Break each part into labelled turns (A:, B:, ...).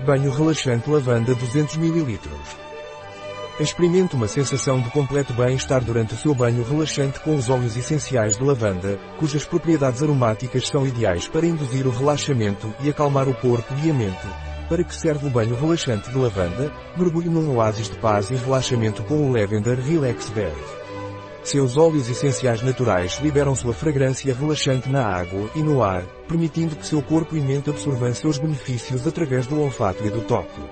A: Banho relaxante lavanda 200 ml. Experimente uma sensação de completo bem-estar durante o seu banho relaxante com os óleos essenciais de lavanda, cujas propriedades aromáticas são ideais para induzir o relaxamento e acalmar o corpo e a mente. Para que serve o banho relaxante de lavanda? Mergulhe num oásis de paz e relaxamento com o Lavender Relax Bed. Seus óleos essenciais naturais liberam sua fragrância relaxante na água e no ar, permitindo que seu corpo e mente absorvam seus benefícios através do olfato e do toque.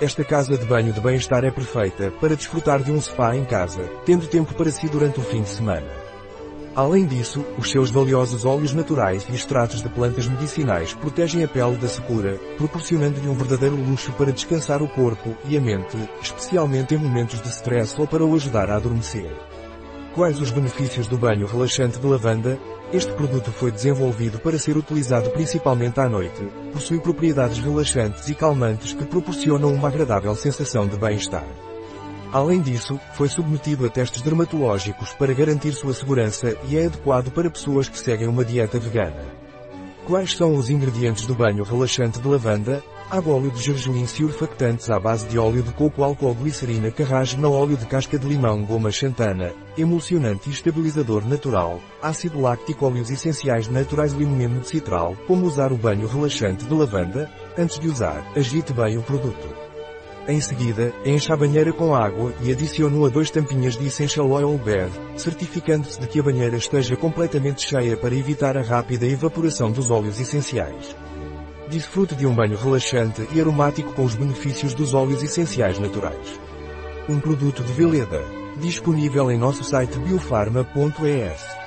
A: Esta casa de banho de bem-estar é perfeita para desfrutar de um spa em casa, tendo tempo para si durante o fim de semana. Além disso, os seus valiosos óleos naturais e extratos de plantas medicinais protegem a pele da secura, proporcionando-lhe um verdadeiro luxo para descansar o corpo e a mente, especialmente em momentos de stress ou para o ajudar a adormecer. Quais os benefícios do banho relaxante de lavanda? Este produto foi desenvolvido para ser utilizado principalmente à noite. Possui propriedades relaxantes e calmantes que proporcionam uma agradável sensação de bem-estar. Além disso, foi submetido a testes dermatológicos para garantir sua segurança e é adequado para pessoas que seguem uma dieta vegana. Quais são os ingredientes do banho relaxante de lavanda? Água óleo de gergelim surfactantes à base de óleo de coco álcool glicerina carragena óleo de casca de limão goma xantana, emulsionante e estabilizador natural, ácido láctico óleos essenciais naturais limão de citral, como usar o banho relaxante de lavanda? Antes de usar, agite bem o produto. Em seguida, encha a banheira com água e adicione a dois tampinhas de Essential Oil Bed, certificando-se de que a banheira esteja completamente cheia para evitar a rápida evaporação dos óleos essenciais. Desfrute de um banho relaxante e aromático com os benefícios dos óleos essenciais naturais. Um produto de Veleda. Disponível em nosso site biofarma.es.